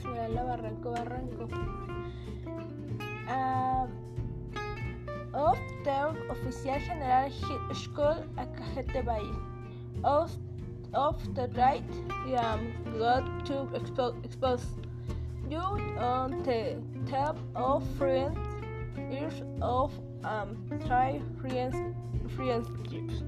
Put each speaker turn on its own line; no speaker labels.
Franco. Um, of the Oficial General High School a Cajete Valle. Of, of the right um, got to expo- expose you on the top of friends years of um, try friends friendships.